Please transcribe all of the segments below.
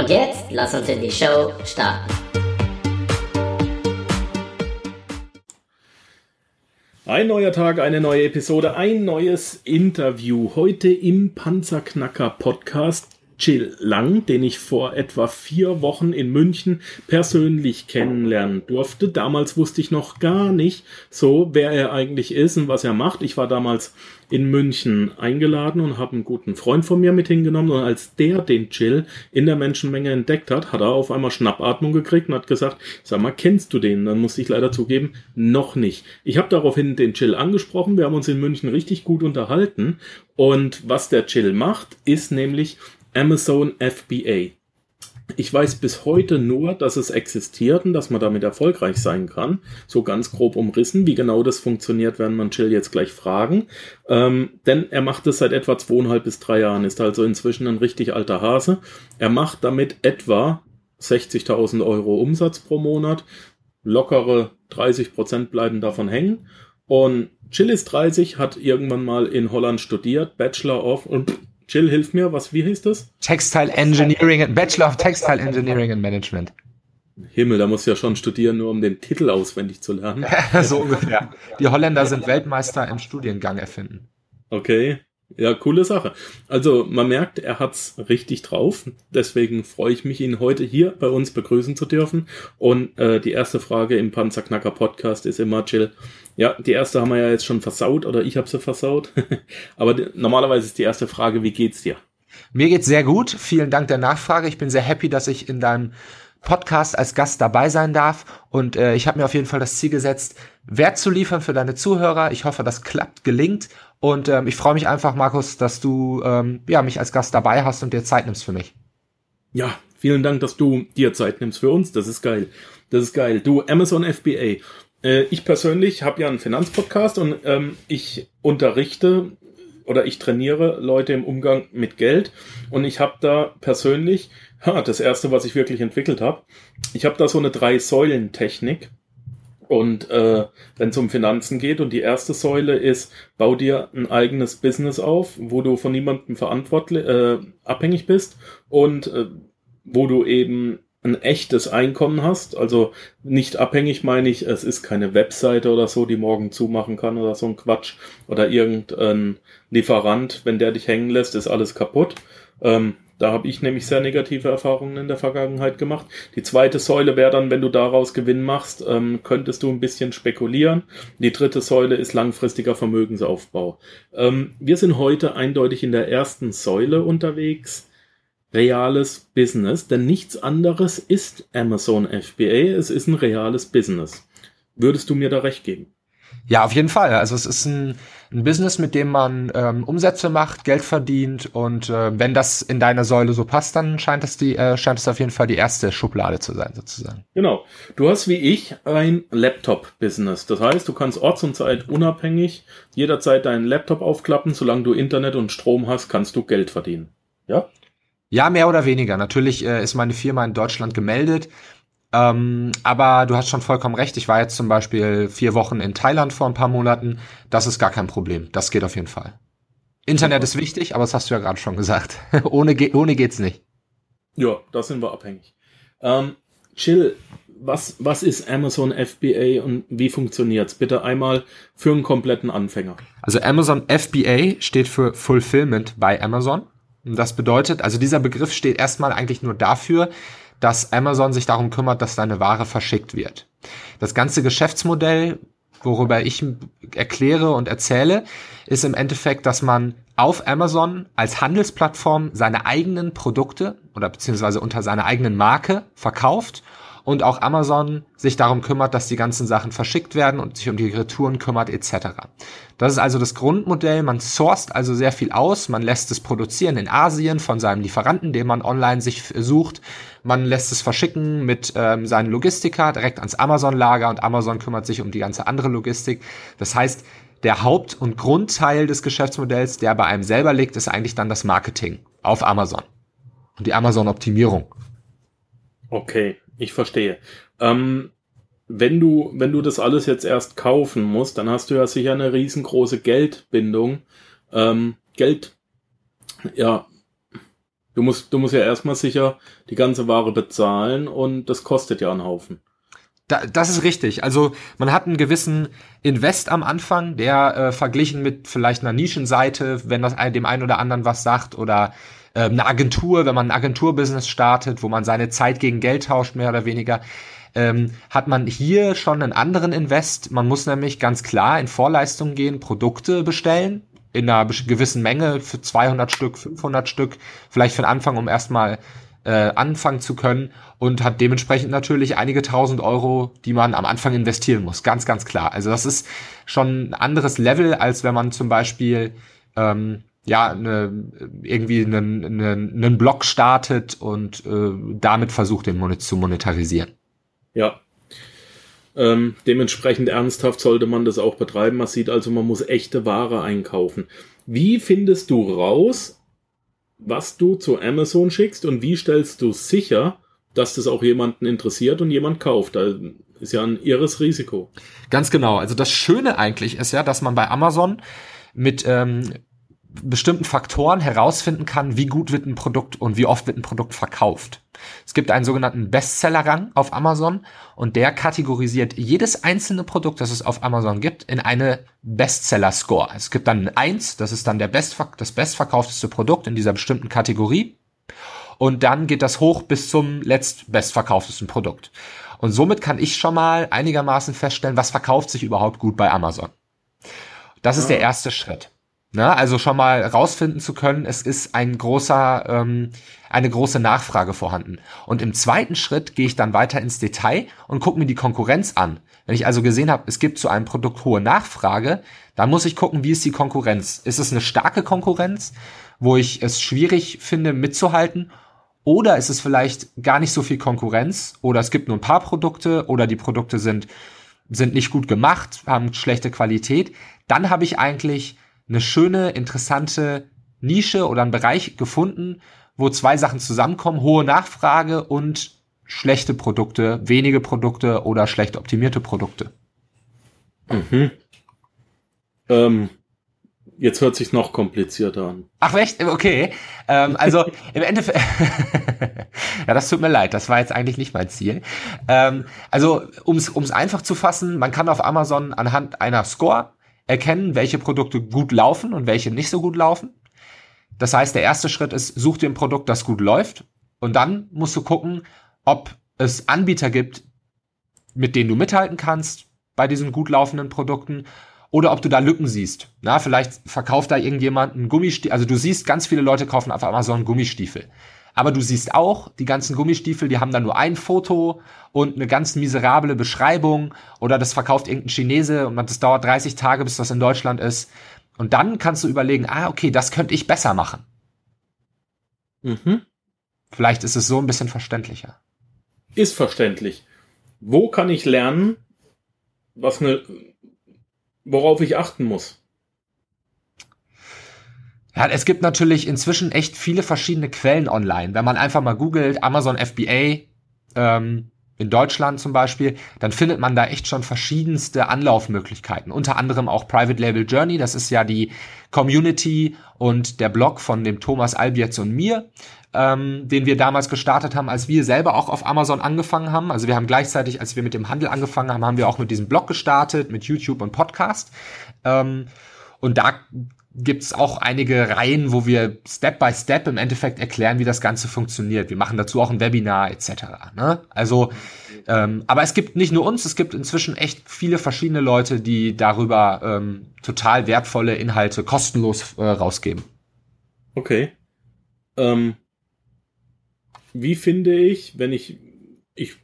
Und jetzt lass uns in die Show starten. Ein neuer Tag, eine neue Episode, ein neues Interview. Heute im Panzerknacker Podcast Chill Lang, den ich vor etwa vier Wochen in München persönlich kennenlernen durfte. Damals wusste ich noch gar nicht so, wer er eigentlich ist und was er macht. Ich war damals in München eingeladen und habe einen guten Freund von mir mit hingenommen. Und als der den Chill in der Menschenmenge entdeckt hat, hat er auf einmal Schnappatmung gekriegt und hat gesagt, sag mal, kennst du den? Dann musste ich leider zugeben, noch nicht. Ich habe daraufhin den Chill angesprochen. Wir haben uns in München richtig gut unterhalten. Und was der Chill macht, ist nämlich Amazon FBA. Ich weiß bis heute nur, dass es existiert und dass man damit erfolgreich sein kann. So ganz grob umrissen. Wie genau das funktioniert, werden man Chill jetzt gleich fragen. Ähm, denn er macht es seit etwa zweieinhalb bis drei Jahren, ist also inzwischen ein richtig alter Hase. Er macht damit etwa 60.000 Euro Umsatz pro Monat. Lockere 30 Prozent bleiben davon hängen. Und Chill ist 30, hat irgendwann mal in Holland studiert, Bachelor of und Jill, hilf mir, was, wie hieß das? Textile Engineering, Bachelor of Textile Engineering and Management. Himmel, da muss ja schon studieren, nur um den Titel auswendig zu lernen. so ungefähr. Die Holländer sind Weltmeister im Studiengang erfinden. Okay. Ja, coole Sache. Also man merkt, er hat's richtig drauf. Deswegen freue ich mich, ihn heute hier bei uns begrüßen zu dürfen. Und äh, die erste Frage im Panzerknacker Podcast ist immer, Jill. Ja, die erste haben wir ja jetzt schon versaut oder ich habe sie versaut. Aber normalerweise ist die erste Frage, wie geht's dir? Mir geht's sehr gut. Vielen Dank der Nachfrage. Ich bin sehr happy, dass ich in deinem Podcast als Gast dabei sein darf. Und äh, ich habe mir auf jeden Fall das Ziel gesetzt, Wert zu liefern für deine Zuhörer. Ich hoffe, das klappt, gelingt. Und ähm, ich freue mich einfach, Markus, dass du ähm, ja, mich als Gast dabei hast und dir Zeit nimmst für mich. Ja, vielen Dank, dass du dir Zeit nimmst für uns. Das ist geil. Das ist geil. Du, Amazon FBA. Äh, ich persönlich habe ja einen Finanzpodcast und ähm, ich unterrichte oder ich trainiere Leute im Umgang mit Geld und ich habe da persönlich ha, das erste, was ich wirklich entwickelt habe, ich habe da so eine drei Säulen Technik und äh, wenn es um Finanzen geht und die erste Säule ist, bau dir ein eigenes Business auf, wo du von niemandem verantwortlich äh, abhängig bist und äh, wo du eben ein echtes Einkommen hast, also nicht abhängig meine ich, es ist keine Webseite oder so, die morgen zumachen kann oder so ein Quatsch oder irgendein Lieferant, wenn der dich hängen lässt, ist alles kaputt. Ähm, da habe ich nämlich sehr negative Erfahrungen in der Vergangenheit gemacht. Die zweite Säule wäre dann, wenn du daraus Gewinn machst, ähm, könntest du ein bisschen spekulieren. Die dritte Säule ist langfristiger Vermögensaufbau. Ähm, wir sind heute eindeutig in der ersten Säule unterwegs. Reales Business, denn nichts anderes ist Amazon FBA. Es ist ein reales Business. Würdest du mir da recht geben? Ja, auf jeden Fall. Also es ist ein, ein Business, mit dem man ähm, Umsätze macht, Geld verdient und äh, wenn das in deiner Säule so passt, dann scheint es die äh, scheint es auf jeden Fall die erste Schublade zu sein sozusagen. Genau. Du hast wie ich ein Laptop-Business. Das heißt, du kannst orts- und Zeit unabhängig jederzeit deinen Laptop aufklappen. Solange du Internet und Strom hast, kannst du Geld verdienen. Ja? Ja, mehr oder weniger. Natürlich äh, ist meine Firma in Deutschland gemeldet. Ähm, aber du hast schon vollkommen recht. Ich war jetzt zum Beispiel vier Wochen in Thailand vor ein paar Monaten. Das ist gar kein Problem. Das geht auf jeden Fall. Internet ist wichtig, aber das hast du ja gerade schon gesagt. ohne, ge ohne geht's nicht. Ja, da sind wir abhängig. Ähm, Chill, was, was ist Amazon FBA und wie funktioniert's? Bitte einmal für einen kompletten Anfänger. Also Amazon FBA steht für Fulfillment bei Amazon. Und das bedeutet, also dieser Begriff steht erstmal eigentlich nur dafür, dass Amazon sich darum kümmert, dass deine Ware verschickt wird. Das ganze Geschäftsmodell, worüber ich erkläre und erzähle, ist im Endeffekt, dass man auf Amazon als Handelsplattform seine eigenen Produkte oder beziehungsweise unter seiner eigenen Marke verkauft und auch Amazon sich darum kümmert, dass die ganzen Sachen verschickt werden und sich um die Retouren kümmert etc. Das ist also das Grundmodell. Man sourced also sehr viel aus. Man lässt es produzieren in Asien von seinem Lieferanten, den man online sich sucht. Man lässt es verschicken mit ähm, seinen Logistiker direkt ans Amazon-Lager und Amazon kümmert sich um die ganze andere Logistik. Das heißt, der Haupt- und Grundteil des Geschäftsmodells, der bei einem selber liegt, ist eigentlich dann das Marketing auf Amazon und die Amazon-Optimierung. Okay, ich verstehe. Ähm, wenn du, wenn du das alles jetzt erst kaufen musst, dann hast du ja sicher eine riesengroße Geldbindung. Ähm, Geld, ja, du musst, du musst ja erstmal sicher die ganze Ware bezahlen und das kostet ja einen Haufen. Da, das ist richtig. Also man hat einen gewissen Invest am Anfang, der äh, verglichen mit vielleicht einer Nischenseite, wenn das dem einen oder anderen was sagt, oder äh, eine Agentur, wenn man ein Agenturbusiness startet, wo man seine Zeit gegen Geld tauscht, mehr oder weniger, ähm, hat man hier schon einen anderen Invest. Man muss nämlich ganz klar in Vorleistung gehen, Produkte bestellen, in einer gewissen Menge für 200 Stück, 500 Stück, vielleicht für den Anfang, um erstmal äh, anfangen zu können und hat dementsprechend natürlich einige tausend Euro, die man am Anfang investieren muss. Ganz, ganz klar. Also das ist schon ein anderes Level, als wenn man zum Beispiel ähm, ja eine, irgendwie einen, einen, einen Blog startet und äh, damit versucht, den Monet zu monetarisieren. Ja. Ähm, dementsprechend ernsthaft sollte man das auch betreiben. Man sieht also, man muss echte Ware einkaufen. Wie findest du raus, was du zu Amazon schickst und wie stellst du sicher, dass das auch jemanden interessiert und jemand kauft? Da ist ja ein irres Risiko. Ganz genau. Also das Schöne eigentlich ist ja, dass man bei Amazon mit ähm, bestimmten Faktoren herausfinden kann, wie gut wird ein Produkt und wie oft wird ein Produkt verkauft. Es gibt einen sogenannten Bestseller-Rang auf Amazon und der kategorisiert jedes einzelne Produkt, das es auf Amazon gibt, in eine Bestseller-Score. Es gibt dann ein 1, das ist dann der Best, das bestverkaufteste Produkt in dieser bestimmten Kategorie. Und dann geht das hoch bis zum letztbestverkauftesten Produkt. Und somit kann ich schon mal einigermaßen feststellen, was verkauft sich überhaupt gut bei Amazon. Das ist der ah. erste Schritt. Ne? Also schon mal rausfinden zu können, es ist ein großer, ähm, eine große Nachfrage vorhanden. Und im zweiten Schritt gehe ich dann weiter ins Detail und gucke mir die Konkurrenz an. Wenn ich also gesehen habe, es gibt zu einem Produkt hohe Nachfrage, dann muss ich gucken, wie ist die Konkurrenz. Ist es eine starke Konkurrenz, wo ich es schwierig finde, mitzuhalten? Oder ist es vielleicht gar nicht so viel Konkurrenz? Oder es gibt nur ein paar Produkte oder die Produkte sind, sind nicht gut gemacht, haben schlechte Qualität. Dann habe ich eigentlich eine schöne, interessante Nische oder einen Bereich gefunden, wo zwei Sachen zusammenkommen, hohe Nachfrage und schlechte Produkte, wenige Produkte oder schlecht optimierte Produkte. Mhm. Ähm, jetzt hört sich noch komplizierter an. Ach echt? Okay. Ähm, also im Endeffekt, ja, das tut mir leid, das war jetzt eigentlich nicht mein Ziel. Ähm, also um es einfach zu fassen, man kann auf Amazon anhand einer Score erkennen, welche Produkte gut laufen und welche nicht so gut laufen. Das heißt, der erste Schritt ist, such dir ein Produkt, das gut läuft. Und dann musst du gucken, ob es Anbieter gibt, mit denen du mithalten kannst bei diesen gut laufenden Produkten oder ob du da Lücken siehst. Na, vielleicht verkauft da irgendjemand einen Gummistiefel. Also du siehst, ganz viele Leute kaufen auf Amazon Gummistiefel. Aber du siehst auch, die ganzen Gummistiefel, die haben dann nur ein Foto und eine ganz miserable Beschreibung oder das verkauft irgendein Chinese und das dauert 30 Tage, bis das in Deutschland ist. Und dann kannst du überlegen, ah, okay, das könnte ich besser machen. Mhm. Vielleicht ist es so ein bisschen verständlicher. Ist verständlich. Wo kann ich lernen, was eine, worauf ich achten muss? Ja, es gibt natürlich inzwischen echt viele verschiedene Quellen online. Wenn man einfach mal googelt, Amazon FBA, ähm, in Deutschland zum Beispiel, dann findet man da echt schon verschiedenste Anlaufmöglichkeiten. Unter anderem auch Private Label Journey, das ist ja die Community und der Blog von dem Thomas Albietz und mir, ähm, den wir damals gestartet haben, als wir selber auch auf Amazon angefangen haben. Also wir haben gleichzeitig, als wir mit dem Handel angefangen haben, haben wir auch mit diesem Blog gestartet, mit YouTube und Podcast. Ähm, und da gibt's auch einige Reihen, wo wir Step by Step im Endeffekt erklären, wie das Ganze funktioniert. Wir machen dazu auch ein Webinar etc. Ne? Also, ähm, aber es gibt nicht nur uns, es gibt inzwischen echt viele verschiedene Leute, die darüber ähm, total wertvolle Inhalte kostenlos äh, rausgeben. Okay. Ähm, wie finde ich, wenn ich ich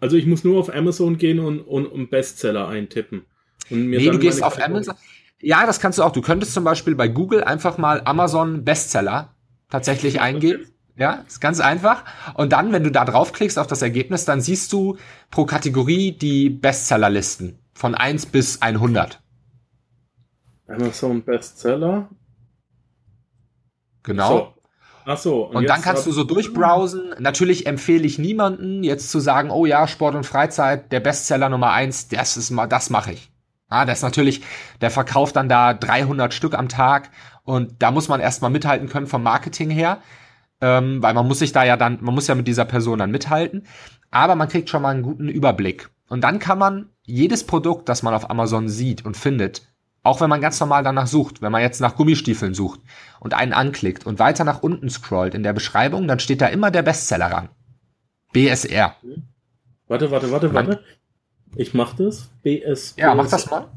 Also ich muss nur auf Amazon gehen und, und, und Bestseller eintippen. Und mir nee, du gehst auf Amazon. Ja, das kannst du auch. Du könntest zum Beispiel bei Google einfach mal Amazon Bestseller tatsächlich eingeben. Ja, ist ganz einfach. Und dann, wenn du da draufklickst auf das Ergebnis, dann siehst du pro Kategorie die Bestsellerlisten von 1 bis 100. Amazon Bestseller. Genau. So. Ach so. Und, und dann kannst du so durchbrowsen. Natürlich empfehle ich niemanden jetzt zu sagen, oh ja, Sport und Freizeit, der Bestseller Nummer 1, das ist mal, das mache ich. Ah, das ist natürlich, der verkauft dann da 300 Stück am Tag und da muss man erstmal mithalten können vom Marketing her, ähm, weil man muss sich da ja dann, man muss ja mit dieser Person dann mithalten, aber man kriegt schon mal einen guten Überblick. Und dann kann man jedes Produkt, das man auf Amazon sieht und findet, auch wenn man ganz normal danach sucht, wenn man jetzt nach Gummistiefeln sucht und einen anklickt und weiter nach unten scrollt in der Beschreibung, dann steht da immer der Bestseller ran. BSR. Warte, warte, warte, warte. Ich mach das. BS. Ja, mach das mal.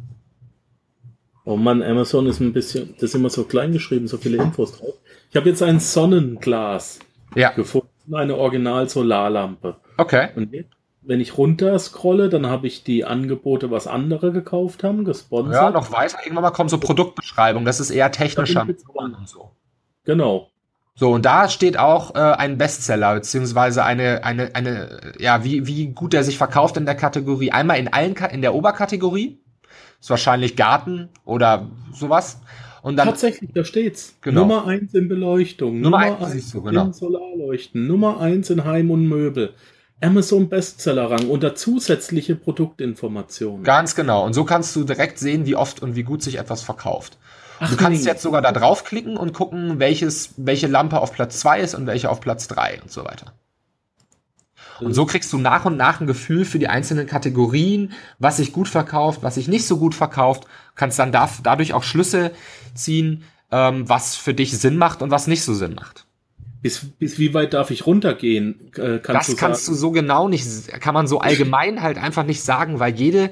Oh Mann, Amazon ist ein bisschen, das ist immer so klein geschrieben, so viele Infos drauf. Ich habe jetzt ein Sonnenglas ja. gefunden, eine Original-Solarlampe. Okay. Und wenn ich runter scrolle, dann habe ich die Angebote, was andere gekauft haben, gesponsert. Ja, noch weiter. Irgendwann mal kommt so Produktbeschreibung. Das ist eher technischer. Und so. Genau. So, und da steht auch äh, ein Bestseller, beziehungsweise eine, eine, eine, ja, wie, wie gut er sich verkauft in der Kategorie. Einmal in allen, in der Oberkategorie. Ist wahrscheinlich Garten oder sowas. Und dann, Tatsächlich, da steht's. Genau. Nummer eins in Beleuchtung. Nummer, Nummer eins du, genau. in Solarleuchten. Nummer eins in Heim und Möbel. Amazon Bestseller-Rang unter zusätzliche Produktinformationen. Ganz genau. Und so kannst du direkt sehen, wie oft und wie gut sich etwas verkauft. Ach, du kannst nee. jetzt sogar da draufklicken und gucken, welches, welche Lampe auf Platz 2 ist und welche auf Platz 3 und so weiter. Und so kriegst du nach und nach ein Gefühl für die einzelnen Kategorien, was sich gut verkauft, was sich nicht so gut verkauft, kannst dann da, dadurch auch Schlüsse ziehen, ähm, was für dich Sinn macht und was nicht so Sinn macht. Bis, bis wie weit darf ich runtergehen? Äh, kannst das du kannst du so genau nicht, kann man so allgemein halt einfach nicht sagen, weil jede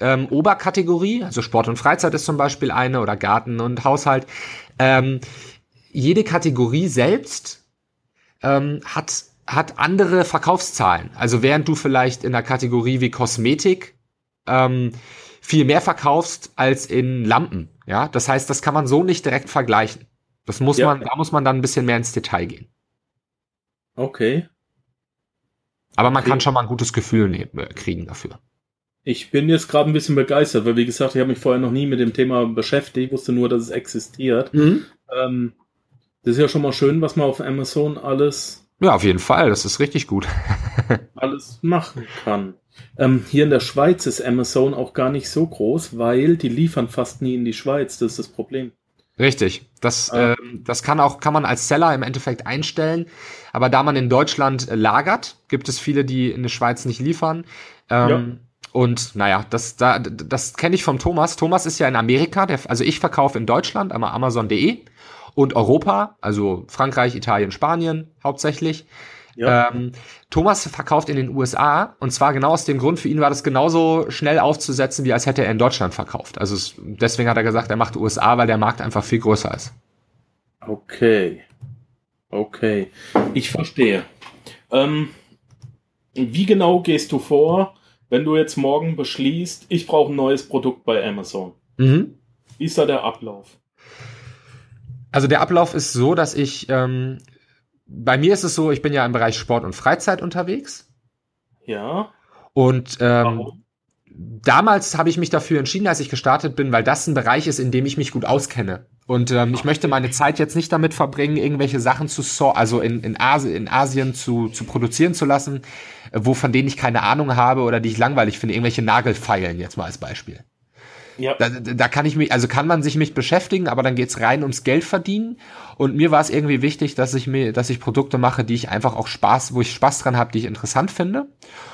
ähm, Oberkategorie, also Sport und Freizeit ist zum Beispiel eine oder Garten und Haushalt, ähm, jede Kategorie selbst ähm, hat hat andere Verkaufszahlen. Also während du vielleicht in der Kategorie wie Kosmetik ähm, viel mehr verkaufst als in Lampen, ja, das heißt, das kann man so nicht direkt vergleichen. Das muss ja. man, da muss man dann ein bisschen mehr ins Detail gehen. Okay. Aber man okay. kann schon mal ein gutes Gefühl ne kriegen dafür. Ich bin jetzt gerade ein bisschen begeistert, weil wie gesagt, ich habe mich vorher noch nie mit dem Thema beschäftigt, ich wusste nur, dass es existiert. Mhm. Ähm, das ist ja schon mal schön, was man auf Amazon alles. Ja, auf jeden Fall, das ist richtig gut. alles machen kann. Ähm, hier in der Schweiz ist Amazon auch gar nicht so groß, weil die liefern fast nie in die Schweiz. Das ist das Problem. Richtig. Das, ah. äh, das kann auch, kann man als Seller im Endeffekt einstellen. Aber da man in Deutschland lagert, gibt es viele, die in der Schweiz nicht liefern. Ähm, ja. Und naja, das, da, das kenne ich vom Thomas. Thomas ist ja in Amerika, der, also ich verkaufe in Deutschland, einmal Amazon.de und Europa, also Frankreich, Italien, Spanien hauptsächlich. Ja. Ähm, Thomas verkauft in den USA und zwar genau aus dem Grund, für ihn war das genauso schnell aufzusetzen, wie als hätte er in Deutschland verkauft. Also es, deswegen hat er gesagt, er macht USA, weil der Markt einfach viel größer ist. Okay. Okay. Ich verstehe. Ähm, wie genau gehst du vor, wenn du jetzt morgen beschließt, ich brauche ein neues Produkt bei Amazon? Mhm. Wie ist da der Ablauf? Also der Ablauf ist so, dass ich ähm, bei mir ist es so, ich bin ja im Bereich Sport und Freizeit unterwegs. Ja. Und ähm, damals habe ich mich dafür entschieden, als ich gestartet bin, weil das ein Bereich ist, in dem ich mich gut auskenne. Und ähm, ich möchte meine Zeit jetzt nicht damit verbringen, irgendwelche Sachen zu so also in, in, Asi in Asien zu, zu produzieren zu lassen, wo von denen ich keine Ahnung habe oder die ich langweilig finde, irgendwelche Nagelfeilen jetzt mal als Beispiel. Ja. Da, da kann ich mich, also kann man sich mit beschäftigen, aber dann geht's rein ums Geld verdienen. Und mir war es irgendwie wichtig, dass ich mir, dass ich Produkte mache, die ich einfach auch Spaß, wo ich Spaß dran habe, die ich interessant finde.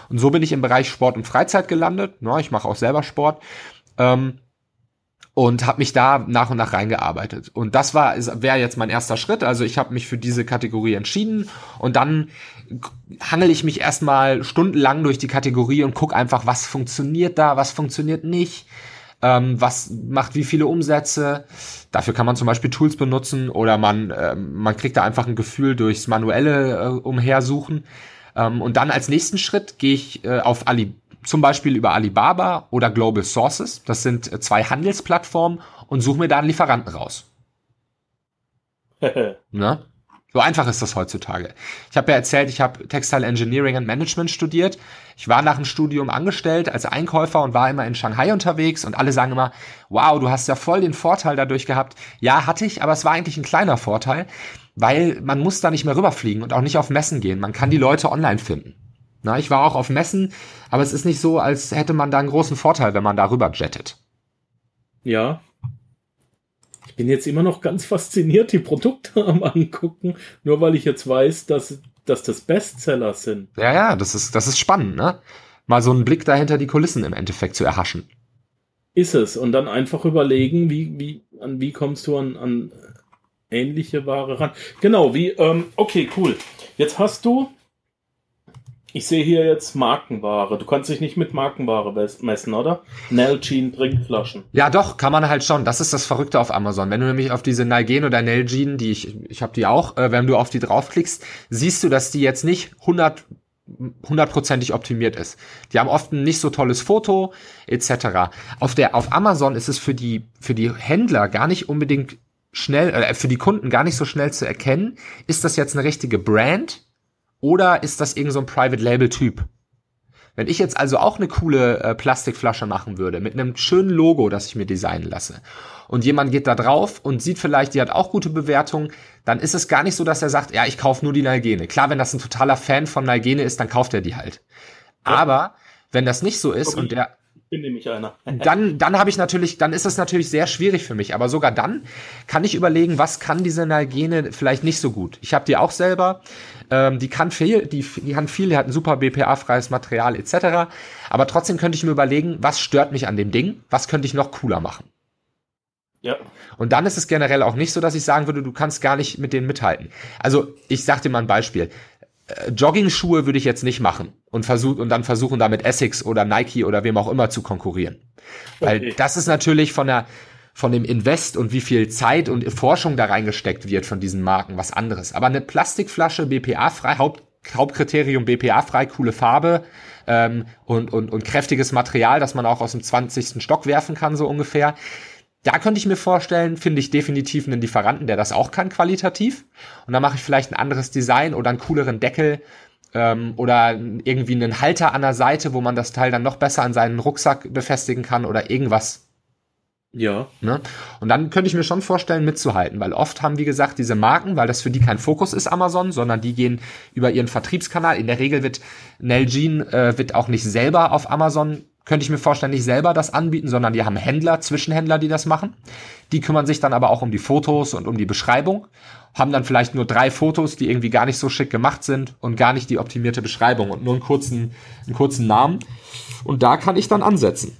Und so bin ich im Bereich Sport und Freizeit gelandet. Ja, ich mache auch selber Sport. Ähm, und habe mich da nach und nach reingearbeitet. Und das war wäre jetzt mein erster Schritt. Also ich habe mich für diese Kategorie entschieden und dann hangel ich mich erstmal stundenlang durch die Kategorie und guck einfach, was funktioniert da, was funktioniert nicht ähm, was macht wie viele Umsätze. Dafür kann man zum Beispiel Tools benutzen oder man, äh, man kriegt da einfach ein Gefühl durchs manuelle äh, Umhersuchen. Ähm, und dann als nächsten Schritt gehe ich äh, auf Ali, zum Beispiel über Alibaba oder Global Sources. Das sind äh, zwei Handelsplattformen und suche mir da einen Lieferanten raus. ne? So einfach ist das heutzutage. Ich habe ja erzählt, ich habe Textile Engineering and Management studiert. Ich war nach dem Studium angestellt als Einkäufer und war immer in Shanghai unterwegs und alle sagen immer, wow, du hast ja voll den Vorteil dadurch gehabt. Ja, hatte ich, aber es war eigentlich ein kleiner Vorteil, weil man muss da nicht mehr rüberfliegen und auch nicht auf Messen gehen. Man kann die Leute online finden. Na, ich war auch auf Messen, aber es ist nicht so, als hätte man da einen großen Vorteil, wenn man da rüber jettet. Ja, bin jetzt immer noch ganz fasziniert, die Produkte am angucken, nur weil ich jetzt weiß, dass, dass das Bestseller sind. Ja, ja, das ist, das ist spannend, ne? Mal so einen Blick dahinter die Kulissen im Endeffekt zu erhaschen. Ist es. Und dann einfach überlegen, wie, wie, an wie kommst du an, an ähnliche Ware ran. Genau, wie, ähm, okay, cool. Jetzt hast du ich sehe hier jetzt Markenware. Du kannst dich nicht mit Markenware messen, oder? Nalgene Trinkflaschen. Ja, doch, kann man halt schon. Das ist das Verrückte auf Amazon. Wenn du nämlich auf diese Nalgene oder Nalgene, die ich, ich habe die auch, äh, wenn du auf die draufklickst, siehst du, dass die jetzt nicht 100 hundertprozentig optimiert ist. Die haben oft ein nicht so tolles Foto etc. Auf der auf Amazon ist es für die für die Händler gar nicht unbedingt schnell äh, für die Kunden gar nicht so schnell zu erkennen, ist das jetzt eine richtige Brand oder ist das irgend so ein Private Label Typ? Wenn ich jetzt also auch eine coole äh, Plastikflasche machen würde, mit einem schönen Logo, das ich mir designen lasse, und jemand geht da drauf und sieht vielleicht, die hat auch gute Bewertungen, dann ist es gar nicht so, dass er sagt, ja, ich kaufe nur die Nalgene. Klar, wenn das ein totaler Fan von Nalgene ist, dann kauft er die halt. Ja. Aber wenn das nicht so ist okay. und der bin nämlich einer. dann dann habe ich natürlich, dann ist es natürlich sehr schwierig für mich. Aber sogar dann kann ich überlegen, was kann diese Nalgene vielleicht nicht so gut. Ich habe die auch selber. Ähm, die kann viel, die, die kann viel, die hat ein super BPA-freies Material etc. Aber trotzdem könnte ich mir überlegen, was stört mich an dem Ding? Was könnte ich noch cooler machen? Ja. Und dann ist es generell auch nicht so, dass ich sagen würde, du kannst gar nicht mit denen mithalten. Also ich sag dir mal ein Beispiel. Jogging-Schuhe würde ich jetzt nicht machen und versuch, und dann versuchen damit Essex oder Nike oder wem auch immer zu konkurrieren. Weil okay. das ist natürlich von der von dem Invest und wie viel Zeit und Forschung da reingesteckt wird von diesen Marken was anderes. Aber eine Plastikflasche BPA-frei, Haupt, Hauptkriterium BPA-frei, coole Farbe ähm, und, und, und kräftiges Material, das man auch aus dem 20. Stock werfen kann, so ungefähr. Da könnte ich mir vorstellen, finde ich definitiv einen Lieferanten, der das auch kann, qualitativ. Und dann mache ich vielleicht ein anderes Design oder einen cooleren Deckel ähm, oder irgendwie einen Halter an der Seite, wo man das Teil dann noch besser an seinen Rucksack befestigen kann oder irgendwas ja. Ne? Und dann könnte ich mir schon vorstellen, mitzuhalten, weil oft haben, wie gesagt, diese Marken, weil das für die kein Fokus ist, Amazon, sondern die gehen über ihren Vertriebskanal. In der Regel wird Nalgene äh, wird auch nicht selber auf Amazon, könnte ich mir vorstellen, nicht selber das anbieten, sondern die haben Händler, Zwischenhändler, die das machen. Die kümmern sich dann aber auch um die Fotos und um die Beschreibung, haben dann vielleicht nur drei Fotos, die irgendwie gar nicht so schick gemacht sind und gar nicht die optimierte Beschreibung und nur einen kurzen, einen kurzen Namen. Und da kann ich dann ansetzen.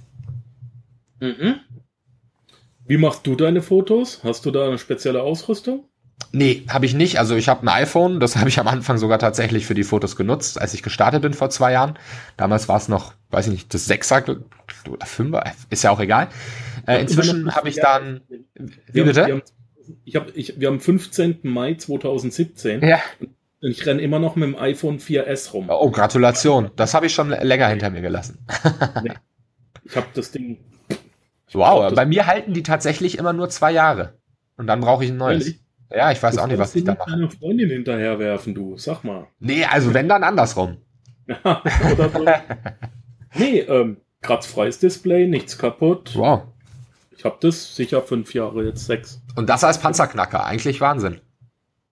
Mhm. Wie machst du deine Fotos? Hast du da eine spezielle Ausrüstung? Nee, habe ich nicht. Also ich habe ein iPhone, das habe ich am Anfang sogar tatsächlich für die Fotos genutzt, als ich gestartet bin vor zwei Jahren. Damals war es noch, weiß ich nicht, das Sechser oder Fünfer, ist ja auch egal. Äh, inzwischen habe ich dann. Wie bitte? Wir haben, ich hab, ich, wir haben 15. Mai 2017. Ja. Und ich renne immer noch mit dem iPhone 4S rum. Oh, Gratulation. Das habe ich schon länger hinter mir gelassen. nee. Ich habe das Ding Wow, bei mir halten die tatsächlich immer nur zwei Jahre. Und dann brauche ich ein neues. Ehrlich? Ja, ich weiß du auch nicht, was ich da mache. deiner Freundin hinterherwerfen, du. Sag mal. Nee, also wenn, dann andersrum. Oder so. nee, ähm, kratzfreies Display, nichts kaputt. Wow. Ich habe das sicher fünf Jahre, jetzt sechs. Und das als Panzerknacker, eigentlich Wahnsinn.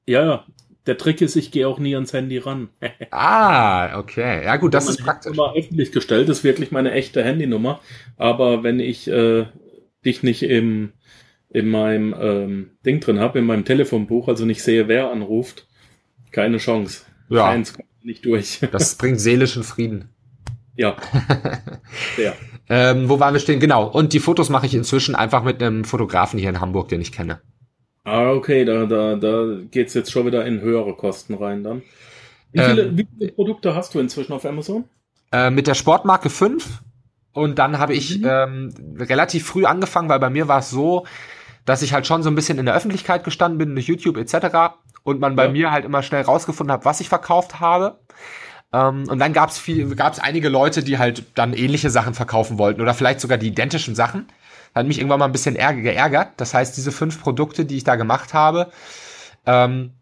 Ja, ja. Der Trick ist, ich gehe auch nie ans Handy ran. ah, okay. Ja gut, das ist praktisch. Nummer öffentlich gestellt, das ist wirklich meine echte Handynummer. Aber wenn ich äh, dich nicht im in meinem ähm, Ding drin habe, in meinem Telefonbuch, also nicht sehe, wer anruft, keine Chance. Ja. Keins kommt nicht durch. das bringt seelischen Frieden. Ja. ja. Ähm, wo waren wir stehen? Genau. Und die Fotos mache ich inzwischen einfach mit einem Fotografen hier in Hamburg, den ich kenne. Ah, okay, da, da, da geht's jetzt schon wieder in höhere Kosten rein dann. Wie viele, ähm, wie viele Produkte hast du inzwischen auf Amazon? Äh, mit der Sportmarke 5 und dann habe ich mhm. ähm, relativ früh angefangen, weil bei mir war es so, dass ich halt schon so ein bisschen in der Öffentlichkeit gestanden bin, durch YouTube etc. und man bei ja. mir halt immer schnell rausgefunden hat, was ich verkauft habe. Ähm, und dann gab es gab's einige Leute, die halt dann ähnliche Sachen verkaufen wollten oder vielleicht sogar die identischen Sachen. Hat mich irgendwann mal ein bisschen geärgert. Das heißt, diese fünf Produkte, die ich da gemacht habe, ähm,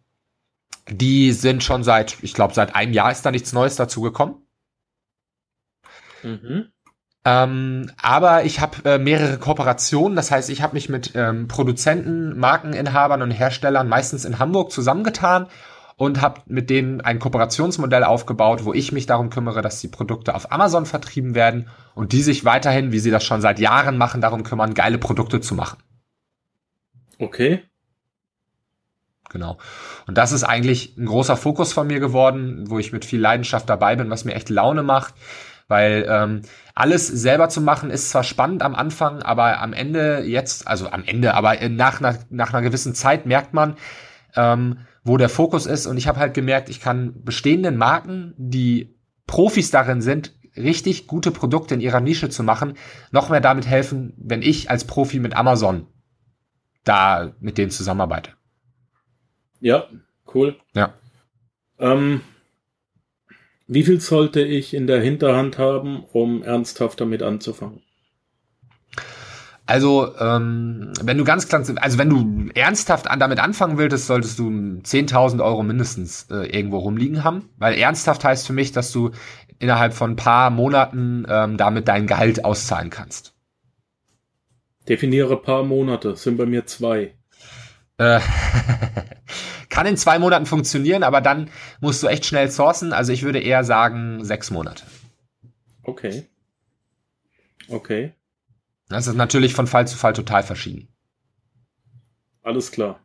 die sind schon seit, ich glaube, seit einem Jahr ist da nichts Neues dazu gekommen. Mhm. Ähm, aber ich habe äh, mehrere Kooperationen, das heißt, ich habe mich mit ähm, Produzenten, Markeninhabern und Herstellern meistens in Hamburg zusammengetan und habe mit denen ein Kooperationsmodell aufgebaut, wo ich mich darum kümmere, dass die Produkte auf Amazon vertrieben werden und die sich weiterhin, wie sie das schon seit Jahren machen, darum kümmern, geile Produkte zu machen. Okay. Genau. Und das ist eigentlich ein großer Fokus von mir geworden, wo ich mit viel Leidenschaft dabei bin, was mir echt Laune macht. Weil ähm, alles selber zu machen ist zwar spannend am Anfang, aber am Ende jetzt, also am Ende, aber nach, nach, nach einer gewissen Zeit merkt man, ähm, wo der Fokus ist. Und ich habe halt gemerkt, ich kann bestehenden Marken, die Profis darin sind, richtig gute Produkte in ihrer Nische zu machen, noch mehr damit helfen, wenn ich als Profi mit Amazon da mit denen zusammenarbeite. Ja, cool. Ja. Ähm, wie viel sollte ich in der Hinterhand haben, um ernsthaft damit anzufangen? Also, ähm, wenn du ganz klar, also wenn du ernsthaft an, damit anfangen willst, solltest du 10.000 Euro mindestens äh, irgendwo rumliegen haben. Weil ernsthaft heißt für mich, dass du innerhalb von ein paar Monaten ähm, damit dein Gehalt auszahlen kannst. Definiere paar Monate, sind bei mir zwei. Äh, kann in zwei Monaten funktionieren, aber dann musst du echt schnell sourcen. Also ich würde eher sagen sechs Monate. Okay. Okay. Das ist natürlich von Fall zu Fall total verschieden. Alles klar.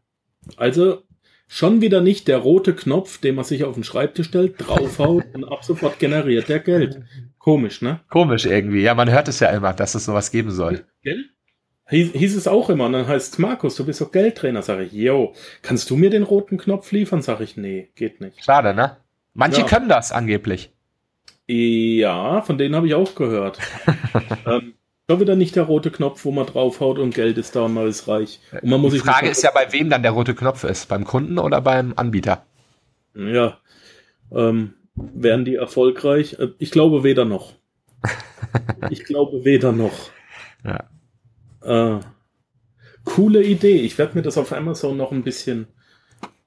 Also schon wieder nicht der rote Knopf, den man sich auf den Schreibtisch stellt, draufhaut und ab sofort generiert der Geld. Komisch, ne? Komisch irgendwie. Ja, man hört es ja immer, dass es sowas geben soll. Geld? Hieß, hieß es auch immer. Und dann heißt es, Markus, du bist doch Geldtrainer. Sag ich, yo, kannst du mir den roten Knopf liefern? Sag ich, nee, geht nicht. Schade, ne? Manche ja. können das angeblich. Ja, von denen habe ich auch gehört. ähm, da wieder nicht der rote Knopf, wo man draufhaut und Geld ist da und man ist reich. Und man muss Die Frage ist ja, bei wem dann der rote Knopf ist. Beim Kunden oder beim Anbieter? Ja. Ähm, wären die erfolgreich? Äh, ich glaube weder noch. ich glaube weder noch. Ja. Äh, coole Idee. Ich werde mir das auf Amazon noch ein bisschen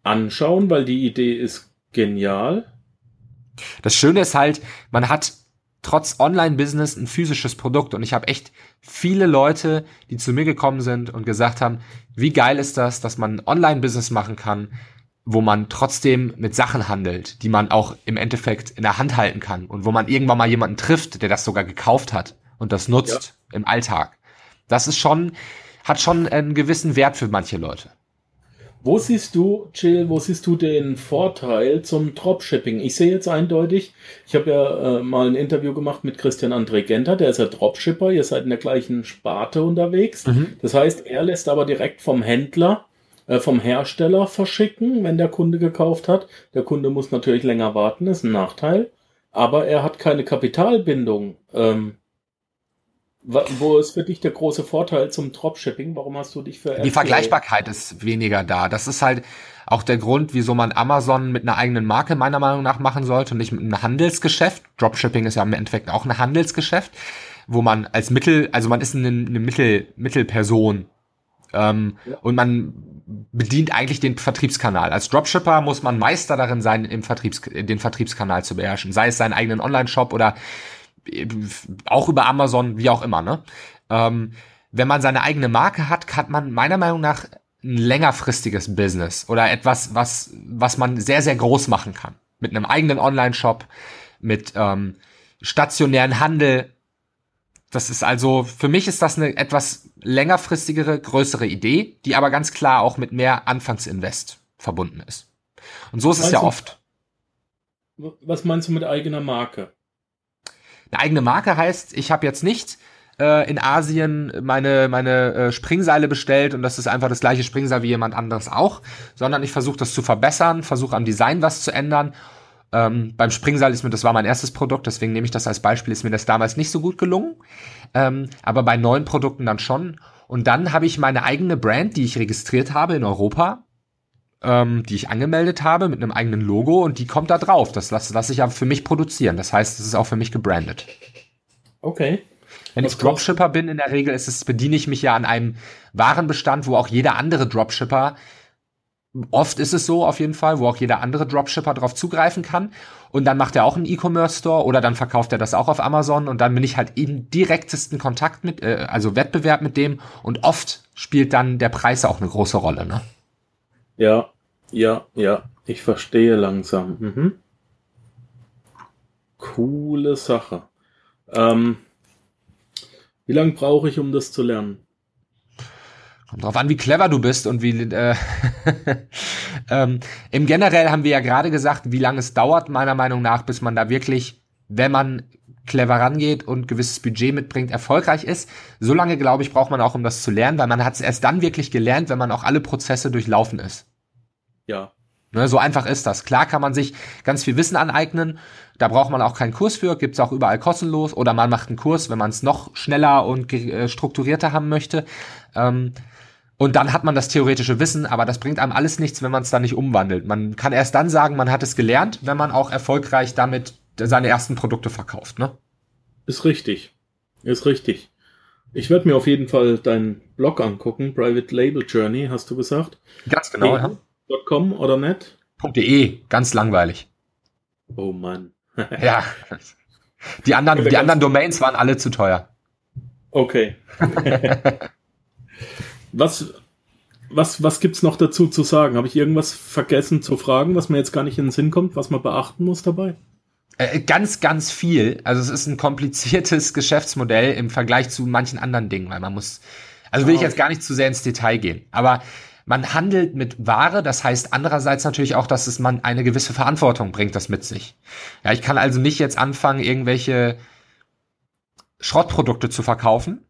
anschauen, weil die Idee ist genial. Das Schöne ist halt, man hat trotz Online-Business ein physisches Produkt und ich habe echt viele Leute, die zu mir gekommen sind und gesagt haben, wie geil ist das, dass man Online-Business machen kann, wo man trotzdem mit Sachen handelt, die man auch im Endeffekt in der Hand halten kann und wo man irgendwann mal jemanden trifft, der das sogar gekauft hat und das nutzt ja. im Alltag. Das ist schon, hat schon einen gewissen Wert für manche Leute. Wo siehst du, Jill, wo siehst du den Vorteil zum Dropshipping? Ich sehe jetzt eindeutig, ich habe ja äh, mal ein Interview gemacht mit Christian André Genter, der ist ja Dropshipper, ihr seid in der gleichen Sparte unterwegs. Mhm. Das heißt, er lässt aber direkt vom Händler, äh, vom Hersteller verschicken, wenn der Kunde gekauft hat. Der Kunde muss natürlich länger warten, ist ein Nachteil. Aber er hat keine Kapitalbindung. Ähm, wo ist für dich der große Vorteil zum Dropshipping? Warum hast du dich für Die Vergleichbarkeit ist weniger da. Das ist halt auch der Grund, wieso man Amazon mit einer eigenen Marke meiner Meinung nach machen sollte und nicht mit einem Handelsgeschäft. Dropshipping ist ja im Endeffekt auch ein Handelsgeschäft, wo man als Mittel, also man ist eine, eine Mittel, Mittelperson ähm, ja. und man bedient eigentlich den Vertriebskanal. Als Dropshipper muss man Meister darin sein, im Vertriebs, den Vertriebskanal zu beherrschen. Sei es seinen eigenen Online-Shop oder auch über Amazon, wie auch immer, ne? Ähm, wenn man seine eigene Marke hat, hat man meiner Meinung nach ein längerfristiges Business oder etwas, was, was man sehr, sehr groß machen kann. Mit einem eigenen Online-Shop, mit ähm, stationären Handel. Das ist also, für mich ist das eine etwas längerfristigere, größere Idee, die aber ganz klar auch mit mehr Anfangsinvest verbunden ist. Und so ist es ja oft. Was meinst du mit eigener Marke? Eine eigene Marke heißt, ich habe jetzt nicht äh, in Asien meine, meine äh, Springseile bestellt und das ist einfach das gleiche Springseil wie jemand anderes auch, sondern ich versuche das zu verbessern, versuche am Design was zu ändern. Ähm, beim Springseil ist mir, das war mein erstes Produkt, deswegen nehme ich das als Beispiel, ist mir das damals nicht so gut gelungen. Ähm, aber bei neuen Produkten dann schon. Und dann habe ich meine eigene Brand, die ich registriert habe in Europa, ähm, die ich angemeldet habe mit einem eigenen Logo und die kommt da drauf. Das lasse lass ich aber für mich produzieren. Das heißt, es ist auch für mich gebrandet. Okay. Wenn Was ich Dropshipper bin, in der Regel ist es, bediene ich mich ja an einem Warenbestand, wo auch jeder andere Dropshipper, oft ist es so auf jeden Fall, wo auch jeder andere Dropshipper drauf zugreifen kann. Und dann macht er auch einen E-Commerce-Store oder dann verkauft er das auch auf Amazon und dann bin ich halt im direktesten Kontakt mit, äh, also Wettbewerb mit dem und oft spielt dann der Preis auch eine große Rolle, ne? Ja, ja, ja. Ich verstehe langsam. Mhm. Coole Sache. Ähm, wie lange brauche ich, um das zu lernen? Kommt drauf an, wie clever du bist und wie äh, ähm, im generell haben wir ja gerade gesagt, wie lange es dauert, meiner Meinung nach, bis man da wirklich, wenn man clever rangeht und gewisses Budget mitbringt, erfolgreich ist. So lange, glaube ich, braucht man auch, um das zu lernen, weil man hat es erst dann wirklich gelernt, wenn man auch alle Prozesse durchlaufen ist. Ja. Ne, so einfach ist das. Klar kann man sich ganz viel Wissen aneignen. Da braucht man auch keinen Kurs für, gibt's auch überall kostenlos. Oder man macht einen Kurs, wenn man es noch schneller und äh, strukturierter haben möchte. Ähm, und dann hat man das theoretische Wissen, aber das bringt einem alles nichts, wenn man es dann nicht umwandelt. Man kann erst dann sagen, man hat es gelernt, wenn man auch erfolgreich damit seine ersten Produkte verkauft. Ne? Ist richtig. Ist richtig. Ich werde mir auf jeden Fall deinen Blog angucken. Private Label Journey, hast du gesagt? Ganz genau. Ja. .com oder net? .de, ganz langweilig. Oh Mann. Ja. Die anderen, die anderen Domains waren alle zu teuer. Okay. was, was, was gibt's noch dazu zu sagen? Habe ich irgendwas vergessen zu fragen, was mir jetzt gar nicht in den Sinn kommt, was man beachten muss dabei? Äh, ganz, ganz viel. Also es ist ein kompliziertes Geschäftsmodell im Vergleich zu manchen anderen Dingen, weil man muss, also will ich jetzt gar nicht zu sehr ins Detail gehen, aber man handelt mit Ware, das heißt andererseits natürlich auch, dass es man eine gewisse Verantwortung bringt das mit sich. Ja, ich kann also nicht jetzt anfangen, irgendwelche Schrottprodukte zu verkaufen,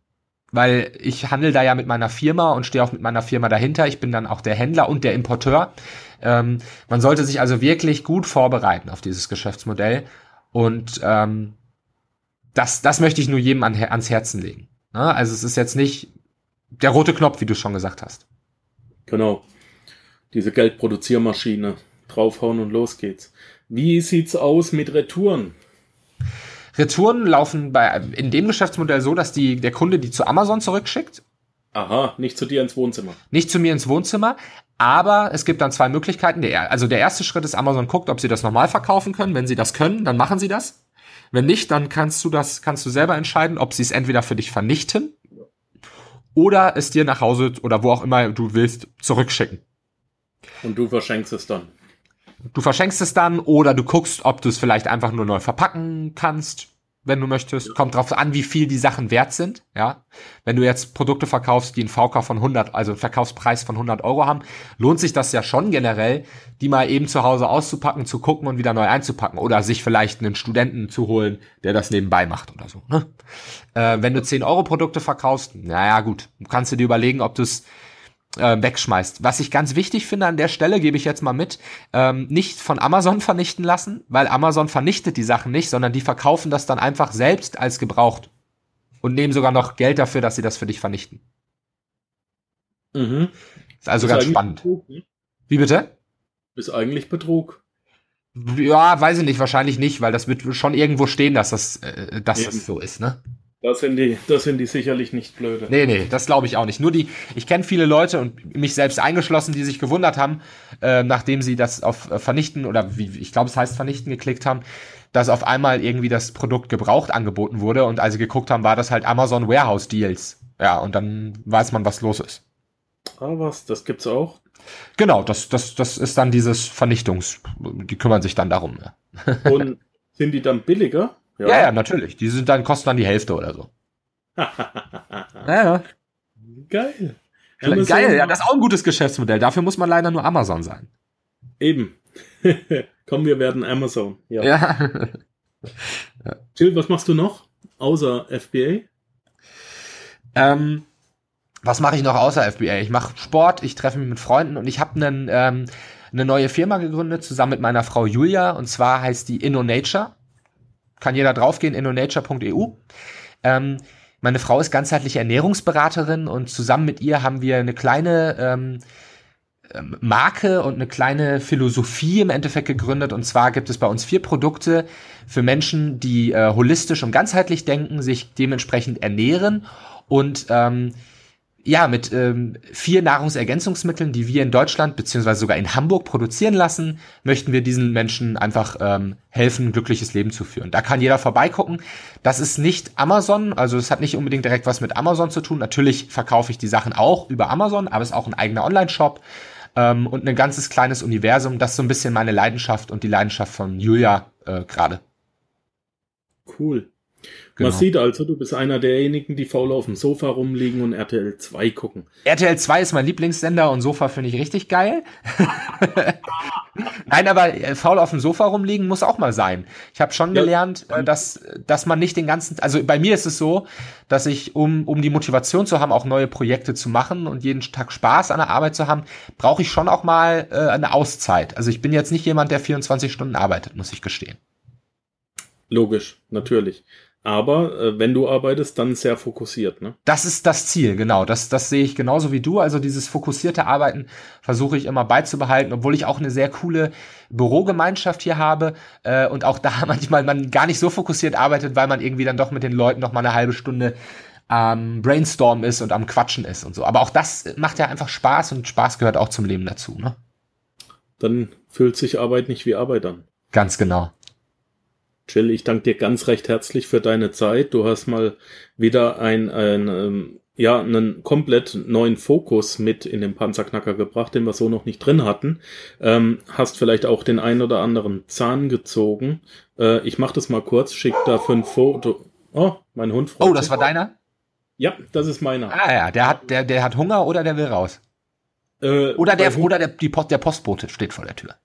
weil ich handle da ja mit meiner Firma und stehe auch mit meiner Firma dahinter. Ich bin dann auch der Händler und der Importeur. Ähm, man sollte sich also wirklich gut vorbereiten auf dieses Geschäftsmodell und ähm, das, das möchte ich nur jedem an, ans Herzen legen. Ne? Also es ist jetzt nicht der rote Knopf, wie du schon gesagt hast. Genau. Diese Geldproduziermaschine. Draufhauen und los geht's. Wie sieht's aus mit Retouren? Retouren laufen bei, in dem Geschäftsmodell so, dass die, der Kunde die zu Amazon zurückschickt. Aha, nicht zu dir ins Wohnzimmer. Nicht zu mir ins Wohnzimmer, aber es gibt dann zwei Möglichkeiten. Der, also der erste Schritt ist, Amazon guckt, ob sie das nochmal verkaufen können. Wenn sie das können, dann machen sie das. Wenn nicht, dann kannst du das, kannst du selber entscheiden, ob sie es entweder für dich vernichten oder es dir nach Hause oder wo auch immer du willst zurückschicken. Und du verschenkst es dann. Du verschenkst es dann oder du guckst, ob du es vielleicht einfach nur neu verpacken kannst, wenn du möchtest. Kommt drauf an, wie viel die Sachen wert sind. Ja, wenn du jetzt Produkte verkaufst, die einen VK von 100, also einen Verkaufspreis von 100 Euro haben, lohnt sich das ja schon generell, die mal eben zu Hause auszupacken, zu gucken und wieder neu einzupacken oder sich vielleicht einen Studenten zu holen, der das nebenbei macht oder so. Ne? Äh, wenn du 10 Euro Produkte verkaufst, naja gut, kannst du dir überlegen, ob du es äh, wegschmeißt. Was ich ganz wichtig finde an der Stelle, gebe ich jetzt mal mit, ähm, nicht von Amazon vernichten lassen, weil Amazon vernichtet die Sachen nicht, sondern die verkaufen das dann einfach selbst als gebraucht und nehmen sogar noch Geld dafür, dass sie das für dich vernichten. Mhm. Ist also Ist ganz spannend. Betrug, ne? Wie bitte? Ist eigentlich Betrug. Ja, weiß ich nicht, wahrscheinlich nicht, weil das wird schon irgendwo stehen, dass das, äh, dass Eben. das so ist, ne? Da sind die, da sind die sicherlich nicht blöde. Nee, nee, das glaube ich auch nicht. Nur die, ich kenne viele Leute und mich selbst eingeschlossen, die sich gewundert haben, äh, nachdem sie das auf äh, Vernichten oder wie ich glaube, es heißt Vernichten geklickt haben, dass auf einmal irgendwie das Produkt gebraucht angeboten wurde und als sie geguckt haben, war das halt Amazon Warehouse Deals. Ja, und dann weiß man, was los ist. Ah, was? Das gibt's auch? Genau, das, das, das ist dann dieses Vernichtungs, die kümmern sich dann darum. Ne? Und sind die dann billiger? Ja. ja, natürlich. Die sind dann, kosten dann die Hälfte oder so. Ja, ja. Geil. Geil, ja, das ist auch ein gutes Geschäftsmodell. Dafür muss man leider nur Amazon sein. Eben. Komm, wir werden Amazon. Ja. Ja. Jill, was machst du noch? Außer FBA? Ähm, was mache ich noch außer FBA? Ich mache Sport, ich treffe mich mit Freunden und ich habe einen, ähm, eine neue Firma gegründet, zusammen mit meiner Frau Julia, und zwar heißt die InnoNature. Kann jeder draufgehen, innonature.eu. Ähm, meine Frau ist ganzheitliche Ernährungsberaterin und zusammen mit ihr haben wir eine kleine ähm, ähm, Marke und eine kleine Philosophie im Endeffekt gegründet. Und zwar gibt es bei uns vier Produkte für Menschen, die äh, holistisch und ganzheitlich denken, sich dementsprechend ernähren und ähm, ja, mit ähm, vier Nahrungsergänzungsmitteln, die wir in Deutschland beziehungsweise sogar in Hamburg produzieren lassen, möchten wir diesen Menschen einfach ähm, helfen, ein glückliches Leben zu führen. Da kann jeder vorbeigucken. Das ist nicht Amazon, also es hat nicht unbedingt direkt was mit Amazon zu tun. Natürlich verkaufe ich die Sachen auch über Amazon, aber es ist auch ein eigener Online-Shop ähm, und ein ganzes kleines Universum. Das ist so ein bisschen meine Leidenschaft und die Leidenschaft von Julia äh, gerade. Cool. Genau. Man sieht also, du bist einer derjenigen, die faul auf dem Sofa rumliegen und RTL 2 gucken. RTL 2 ist mein Lieblingssender und Sofa finde ich richtig geil. Nein, aber äh, faul auf dem Sofa rumliegen muss auch mal sein. Ich habe schon ja. gelernt, äh, dass, dass man nicht den ganzen, also bei mir ist es so, dass ich, um, um die Motivation zu haben, auch neue Projekte zu machen und jeden Tag Spaß an der Arbeit zu haben, brauche ich schon auch mal äh, eine Auszeit. Also ich bin jetzt nicht jemand, der 24 Stunden arbeitet, muss ich gestehen. Logisch, natürlich. Aber äh, wenn du arbeitest, dann sehr fokussiert, ne? Das ist das Ziel, genau. Das, das sehe ich genauso wie du. Also dieses fokussierte Arbeiten versuche ich immer beizubehalten, obwohl ich auch eine sehr coole Bürogemeinschaft hier habe äh, und auch da manchmal man gar nicht so fokussiert arbeitet, weil man irgendwie dann doch mit den Leuten noch mal eine halbe Stunde am Brainstorm ist und am Quatschen ist und so. Aber auch das macht ja einfach Spaß und Spaß gehört auch zum Leben dazu, ne? Dann fühlt sich Arbeit nicht wie Arbeit an. Ganz genau. Jill, ich danke dir ganz recht herzlich für deine Zeit. Du hast mal wieder ein, ein ähm, ja, einen komplett neuen Fokus mit in den Panzerknacker gebracht, den wir so noch nicht drin hatten. Ähm, hast vielleicht auch den ein oder anderen Zahn gezogen. Äh, ich mach das mal kurz, schick da fünf Foto. Oh, mein Hund freut Oh, das war deiner? Ja, das ist meiner. Ah ja, der hat, der, der hat Hunger oder der will raus. Äh, oder der, oder der, die Post, der Postbote steht vor der Tür.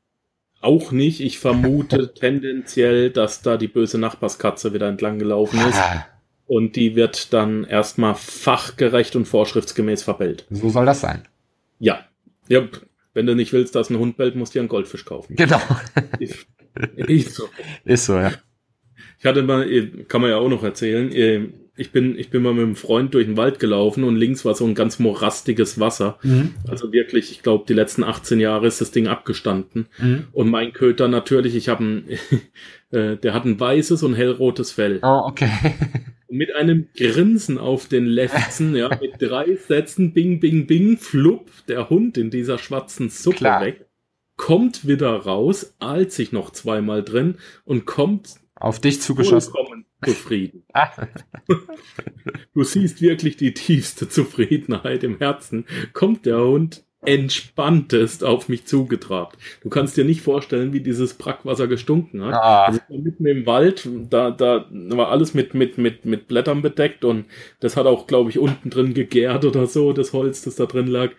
Auch nicht. Ich vermute tendenziell, dass da die böse Nachbarskatze wieder entlang gelaufen ist. Ah. Und die wird dann erstmal fachgerecht und vorschriftsgemäß verbellt. So soll das sein. Ja. Ja, wenn du nicht willst, dass ein Hund bellt, musst du dir einen Goldfisch kaufen. Genau. Ist, ist so. Ist so, ja. Ich hatte mal, kann man ja auch noch erzählen, ich bin, ich bin mal mit einem Freund durch den Wald gelaufen und links war so ein ganz morastiges Wasser. Mhm. Also wirklich, ich glaube, die letzten 18 Jahre ist das Ding abgestanden. Mhm. Und mein Köter natürlich, ich habe ein, äh, der hat ein weißes und hellrotes Fell. Oh, okay. mit einem Grinsen auf den Lefzen, ja, mit drei Sätzen, bing, bing, bing, flupp, der Hund in dieser schwarzen Suppe Klar. weg, kommt wieder raus, ahlt sich noch zweimal drin und kommt auf dich zugeschossen zufrieden. Ah. du siehst wirklich die tiefste Zufriedenheit im Herzen. Kommt der Hund entspanntest auf mich zugetrabt. Du kannst dir nicht vorstellen, wie dieses Brackwasser gestunken hat. Ah. Also mitten im Wald, da, da war alles mit, mit, mit, mit Blättern bedeckt und das hat auch, glaube ich, unten drin gegärt oder so, das Holz, das da drin lag.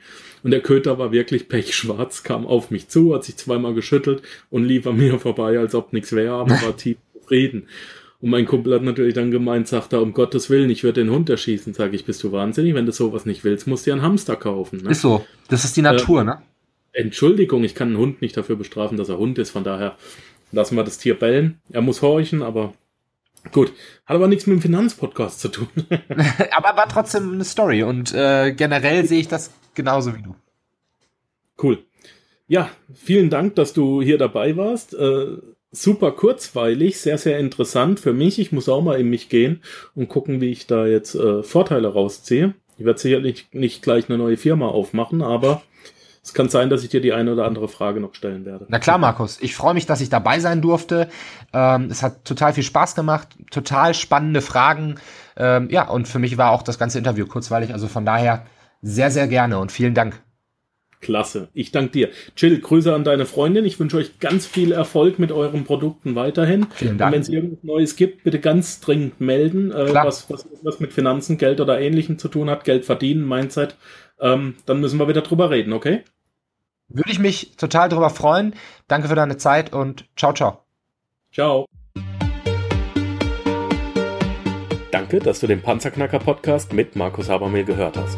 Und der Köter war wirklich pechschwarz, kam auf mich zu, hat sich zweimal geschüttelt und lief an mir vorbei, als ob nichts wäre, aber war tief zufrieden. Und mein Kumpel hat natürlich dann gemeint, sagt er, um Gottes Willen, ich würde den Hund erschießen. Sag ich, bist du wahnsinnig? Wenn du sowas nicht willst, musst du dir einen Hamster kaufen. Ne? Ist so. Das ist die Natur, äh, ne? Entschuldigung, ich kann einen Hund nicht dafür bestrafen, dass er Hund ist. Von daher lassen wir das Tier bellen. Er muss horchen, aber gut. Hat aber nichts mit dem Finanzpodcast zu tun. aber war trotzdem eine Story und äh, generell sehe ich das genauso wie du. Cool. Ja, vielen Dank, dass du hier dabei warst. Äh, super kurzweilig, sehr, sehr interessant für mich. Ich muss auch mal in mich gehen und gucken, wie ich da jetzt äh, Vorteile rausziehe. Ich werde sicherlich nicht gleich eine neue Firma aufmachen, aber es kann sein, dass ich dir die eine oder andere Frage noch stellen werde. Na klar, Markus. Ich freue mich, dass ich dabei sein durfte. Ähm, es hat total viel Spaß gemacht, total spannende Fragen. Ähm, ja, und für mich war auch das ganze Interview kurzweilig. Also von daher sehr, sehr gerne und vielen Dank. Klasse. Ich danke dir. Chill, Grüße an deine Freundin. Ich wünsche euch ganz viel Erfolg mit euren Produkten weiterhin. Vielen Dank. Und wenn es irgendwas Neues gibt, bitte ganz dringend melden, äh, was, was, was mit Finanzen, Geld oder Ähnlichem zu tun hat, Geld verdienen, Mindset. Ähm, dann müssen wir wieder drüber reden, okay? Würde ich mich total drüber freuen. Danke für deine Zeit und ciao, ciao. Ciao. Danke, dass du den Panzerknacker Podcast mit Markus Habermehl gehört hast.